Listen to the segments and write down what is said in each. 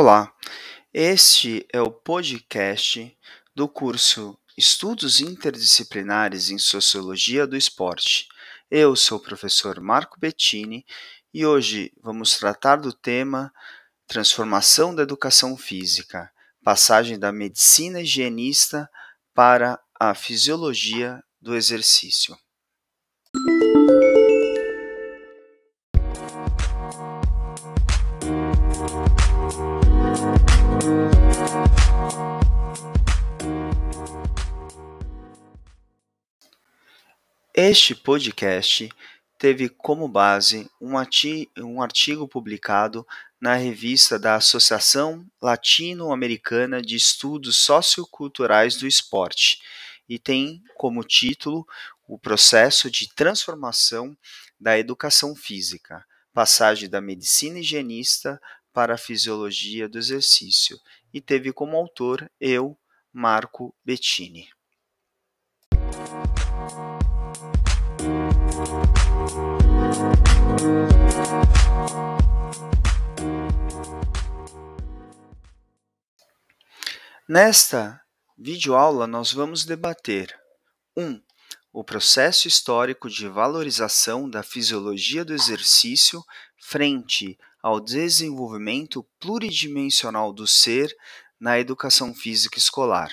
Olá, este é o podcast do curso Estudos Interdisciplinares em Sociologia do Esporte. Eu sou o professor Marco Bettini e hoje vamos tratar do tema Transformação da Educação Física, passagem da medicina higienista para a fisiologia do exercício. Este podcast teve como base um, artigo publicado na revista da Associação Latino-Americana de Estudos Socioculturais do Esporte e tem como título o processo de transformação da educação física, passagem da medicina higienista para a fisiologia do exercício, e teve como autor eu, Marco Bettini. Nesta videoaula, nós vamos debater 1. Um, o processo histórico de valorização da fisiologia do exercício frente ao desenvolvimento pluridimensional do ser na educação física escolar.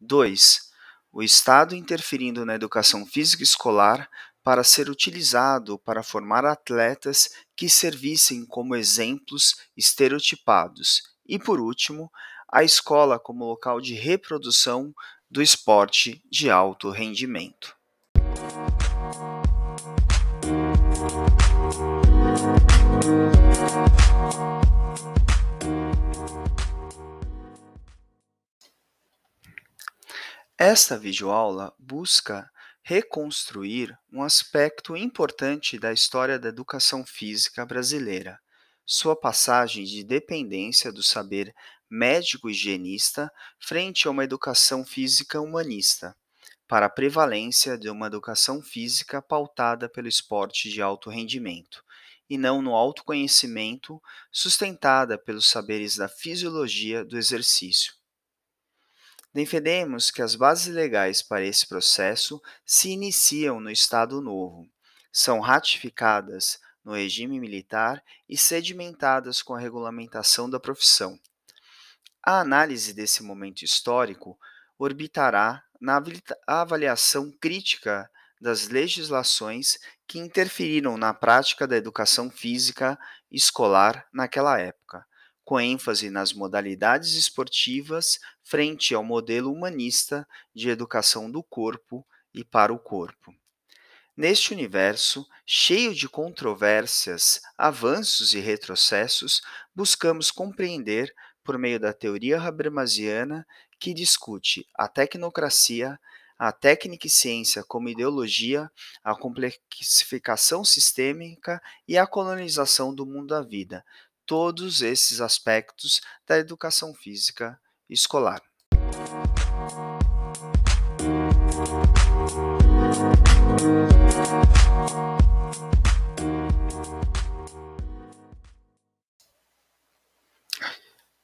2 o Estado interferindo na educação física escolar para ser utilizado para formar atletas que servissem como exemplos estereotipados. E, por último, a escola como local de reprodução do esporte de alto rendimento. Esta videoaula busca reconstruir um aspecto importante da história da educação física brasileira, sua passagem de dependência do saber médico-higienista frente a uma educação física humanista, para a prevalência de uma educação física pautada pelo esporte de alto rendimento, e não no autoconhecimento sustentada pelos saberes da fisiologia do exercício Defendemos que as bases legais para esse processo se iniciam no Estado Novo, são ratificadas no regime militar e sedimentadas com a regulamentação da profissão. A análise desse momento histórico orbitará na avaliação crítica das legislações que interferiram na prática da educação física escolar naquela época, com ênfase nas modalidades esportivas frente ao modelo humanista de educação do corpo e para o corpo. Neste universo, cheio de controvérsias, avanços e retrocessos, buscamos compreender, por meio da teoria habermasiana, que discute a tecnocracia, a técnica e ciência como ideologia, a complexificação sistêmica e a colonização do mundo da vida, todos esses aspectos da educação física escolar.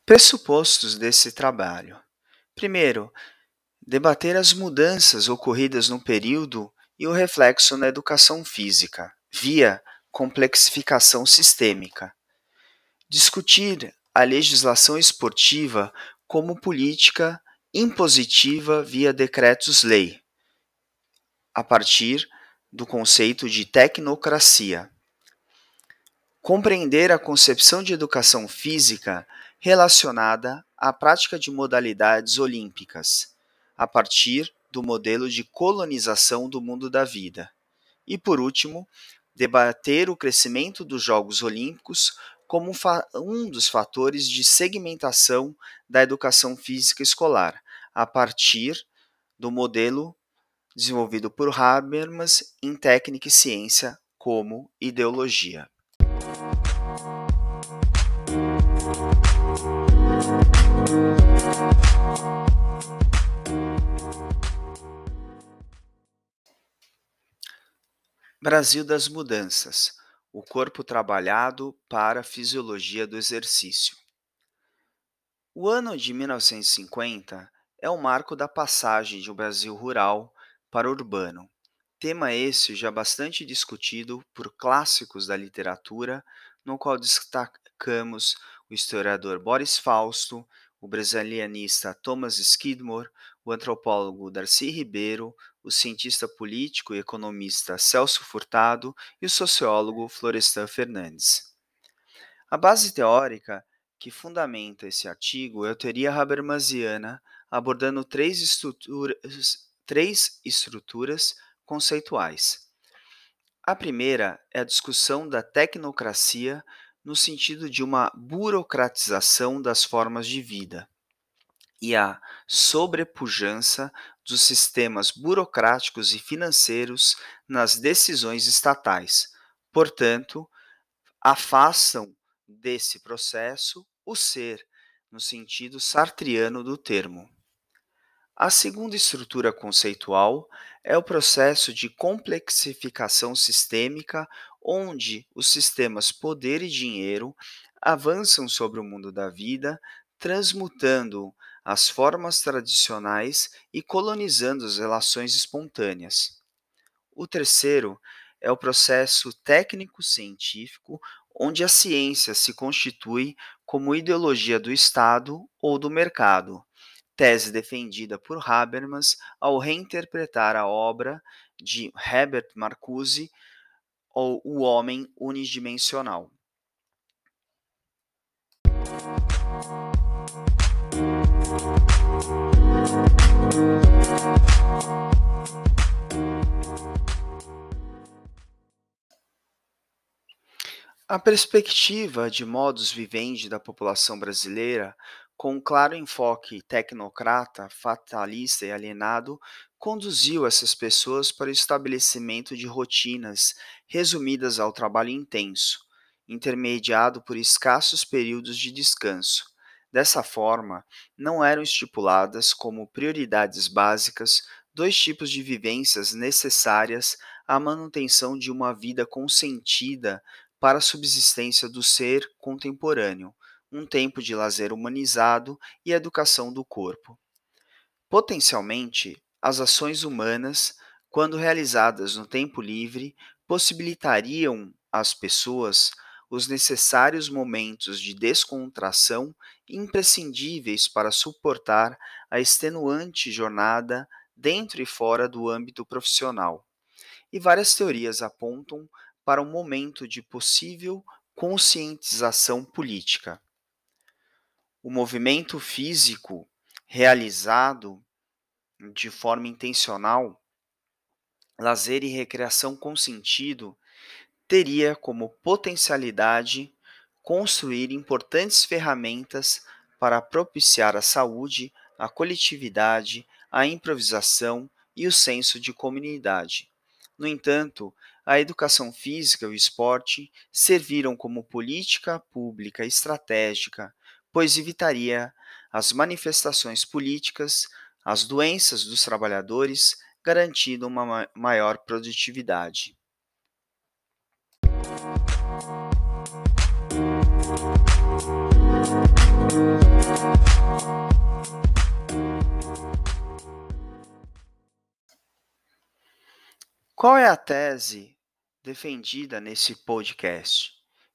Pressupostos desse trabalho. Primeiro, debater as mudanças ocorridas no período e o reflexo na educação física, via complexificação sistêmica discutir a legislação esportiva como política impositiva via decretos-lei, a partir do conceito de tecnocracia. Compreender a concepção de educação física relacionada à prática de modalidades olímpicas, a partir do modelo de colonização do mundo da vida. E, por último, debater o crescimento dos Jogos Olímpicos como um dos fatores de segmentação da educação física escolar, a partir do modelo desenvolvido por Habermas em Técnica e Ciência como ideologia. Brasil das Mudanças o corpo trabalhado para a fisiologia do exercício. O ano de 1950 é o marco da passagem de um Brasil rural para urbano. Tema esse já bastante discutido por clássicos da literatura, no qual destacamos o historiador Boris Fausto, o brasilianista Thomas Skidmore, o antropólogo Darcy Ribeiro, o cientista político e economista Celso Furtado e o sociólogo Florestan Fernandes. A base teórica que fundamenta esse artigo é a teoria habermasiana, abordando três estruturas, três estruturas conceituais. A primeira é a discussão da tecnocracia no sentido de uma burocratização das formas de vida e a sobrepujança dos sistemas burocráticos e financeiros nas decisões estatais. Portanto, afastam desse processo o ser, no sentido sartriano do termo. A segunda estrutura conceitual é o processo de complexificação sistêmica, onde os sistemas poder e dinheiro avançam sobre o mundo da vida, transmutando as formas tradicionais e colonizando as relações espontâneas. O terceiro é o processo técnico-científico, onde a ciência se constitui como ideologia do Estado ou do mercado, tese defendida por Habermas ao reinterpretar a obra de Herbert Marcuse, ou O Homem Unidimensional. A perspectiva de modus vivendi da população brasileira com um claro enfoque tecnocrata, fatalista e alienado, conduziu essas pessoas para o estabelecimento de rotinas resumidas ao trabalho intenso, intermediado por escassos períodos de descanso. Dessa forma, não eram estipuladas como prioridades básicas dois tipos de vivências necessárias à manutenção de uma vida consentida para a subsistência do ser contemporâneo um tempo de lazer humanizado e educação do corpo. Potencialmente, as ações humanas, quando realizadas no tempo livre, possibilitariam às pessoas os necessários momentos de descontração imprescindíveis para suportar a extenuante jornada dentro e fora do âmbito profissional. E várias teorias apontam para um momento de possível conscientização política o movimento físico realizado de forma intencional, lazer e recreação com sentido, teria como potencialidade construir importantes ferramentas para propiciar a saúde, a coletividade, a improvisação e o senso de comunidade. No entanto, a educação física e o esporte serviram como política pública estratégica pois evitaria as manifestações políticas, as doenças dos trabalhadores, garantindo uma maior produtividade. Qual é a tese defendida nesse podcast?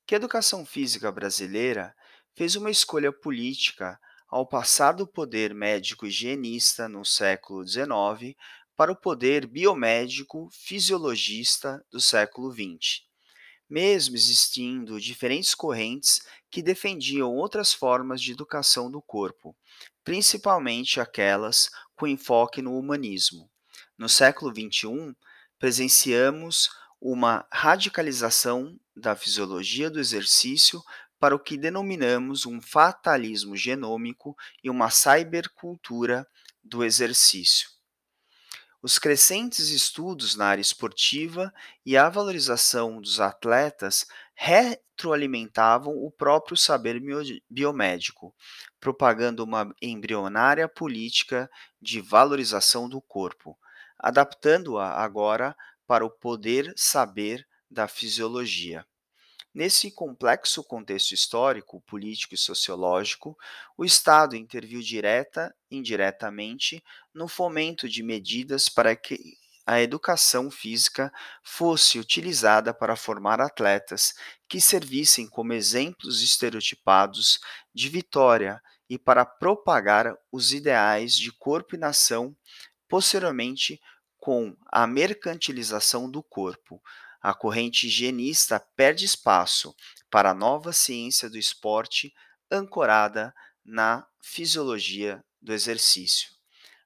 Que a educação física brasileira fez uma escolha política ao passar do poder médico-higienista no século XIX para o poder biomédico-fisiologista do século XX, mesmo existindo diferentes correntes que defendiam outras formas de educação do corpo, principalmente aquelas com enfoque no humanismo. No século XXI, presenciamos uma radicalização da fisiologia do exercício para o que denominamos um fatalismo genômico e uma cybercultura do exercício. Os crescentes estudos na área esportiva e a valorização dos atletas retroalimentavam o próprio saber biomédico, propagando uma embrionária política de valorização do corpo, adaptando-a agora para o poder saber da fisiologia. Nesse complexo contexto histórico, político e sociológico, o Estado interviu direta e indiretamente no fomento de medidas para que a educação física fosse utilizada para formar atletas que servissem como exemplos estereotipados de vitória e para propagar os ideais de corpo e nação, posteriormente com a mercantilização do corpo a corrente higienista perde espaço para a nova ciência do esporte ancorada na fisiologia do exercício.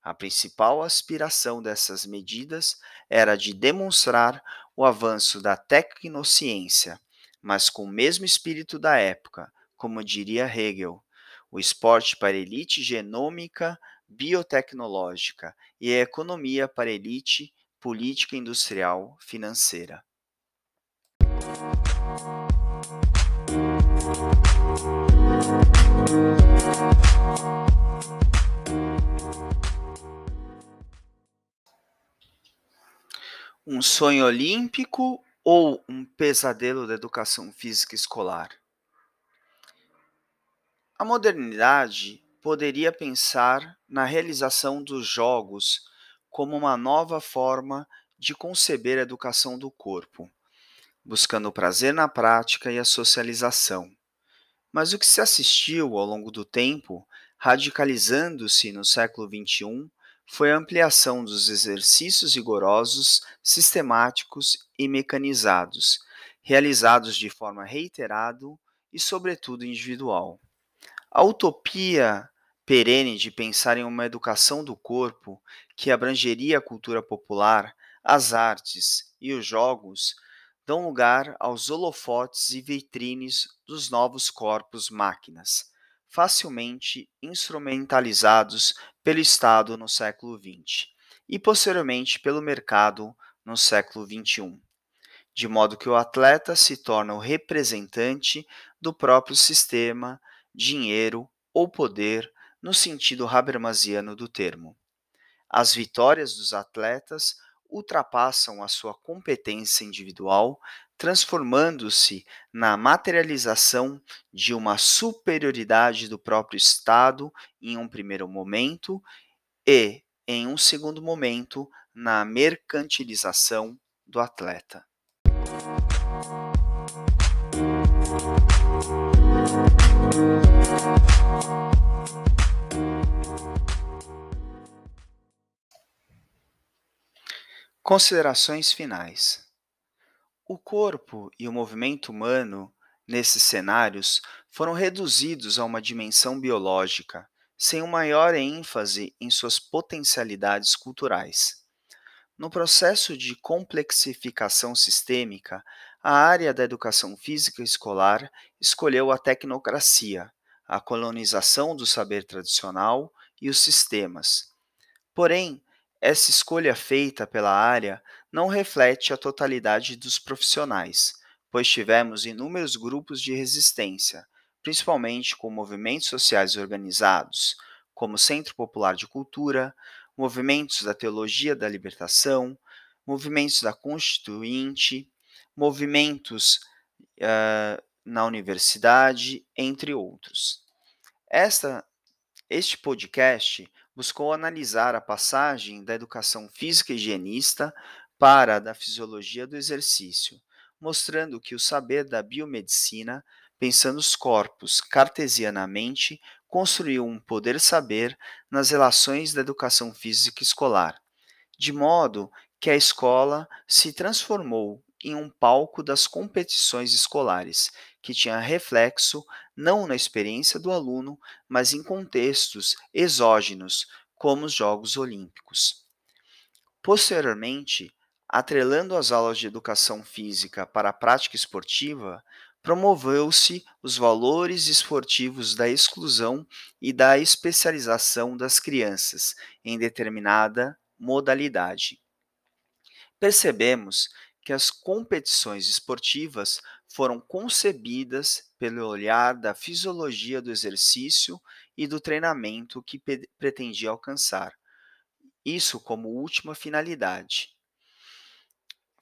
A principal aspiração dessas medidas era de demonstrar o avanço da tecnociência, mas com o mesmo espírito da época, como diria Hegel, o esporte para elite genômica, biotecnológica e a economia para elite política industrial financeira. Um sonho olímpico ou um pesadelo da educação física escolar? A modernidade poderia pensar na realização dos jogos como uma nova forma de conceber a educação do corpo buscando o prazer na prática e a socialização. Mas o que se assistiu ao longo do tempo, radicalizando-se no século XXI, foi a ampliação dos exercícios rigorosos, sistemáticos e mecanizados, realizados de forma reiterada e, sobretudo, individual. A utopia perene de pensar em uma educação do corpo que abrangeria a cultura popular, as artes e os jogos dão lugar aos holofotes e vitrines dos novos corpos-máquinas, facilmente instrumentalizados pelo Estado no século XX e posteriormente pelo mercado no século XXI, de modo que o atleta se torna o representante do próprio sistema, dinheiro ou poder no sentido habermasiano do termo. As vitórias dos atletas ultrapassam a sua competência individual, transformando-se na materialização de uma superioridade do próprio Estado em um primeiro momento e, em um segundo momento, na mercantilização do atleta. Considerações finais. O corpo e o movimento humano, nesses cenários, foram reduzidos a uma dimensão biológica, sem uma maior ênfase em suas potencialidades culturais. No processo de complexificação sistêmica, a área da educação física escolar escolheu a tecnocracia, a colonização do saber tradicional e os sistemas. Porém, essa escolha feita pela área não reflete a totalidade dos profissionais, pois tivemos inúmeros grupos de resistência, principalmente com movimentos sociais organizados, como Centro Popular de Cultura, movimentos da Teologia da Libertação, movimentos da Constituinte, movimentos uh, na universidade, entre outros. Esta, este podcast buscou analisar a passagem da educação física higienista para a da fisiologia do exercício, mostrando que o saber da biomedicina, pensando os corpos cartesianamente, construiu um poder-saber nas relações da educação física escolar, de modo que a escola se transformou em um palco das competições escolares, que tinha reflexo não na experiência do aluno, mas em contextos exógenos, como os Jogos Olímpicos. Posteriormente, atrelando as aulas de educação física para a prática esportiva, promoveu-se os valores esportivos da exclusão e da especialização das crianças em determinada modalidade. Percebemos que as competições esportivas foram concebidas pelo olhar da fisiologia do exercício e do treinamento que pretendia alcançar, isso como última finalidade.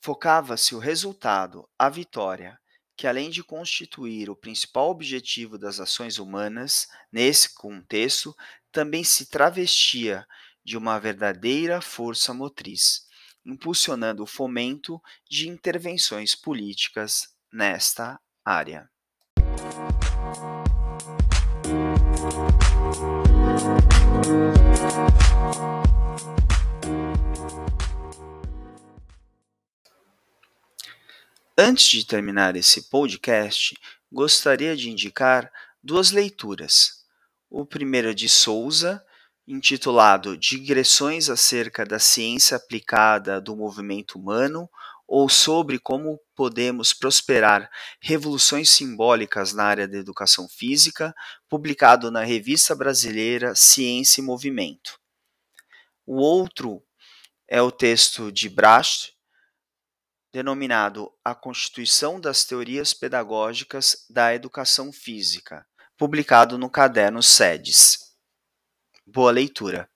Focava-se o resultado, a vitória, que, além de constituir o principal objetivo das ações humanas, nesse contexto, também se travestia de uma verdadeira força motriz, impulsionando o fomento de intervenções políticas nesta área. Antes de terminar esse podcast, gostaria de indicar duas leituras. O primeiro é de Souza, intitulado Digressões acerca da ciência aplicada do movimento humano ou sobre como podemos prosperar revoluções simbólicas na área da educação física, publicado na Revista Brasileira Ciência e Movimento. O outro é o texto de Bracht, denominado A Constituição das Teorias Pedagógicas da Educação Física, publicado no caderno SEDES. Boa leitura!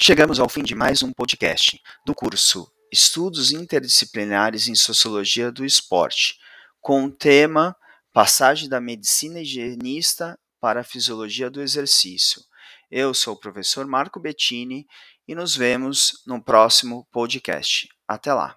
Chegamos ao fim de mais um podcast do curso Estudos Interdisciplinares em Sociologia do Esporte, com o tema Passagem da medicina higienista para a fisiologia do exercício. Eu sou o professor Marco Bettini e nos vemos no próximo podcast. Até lá!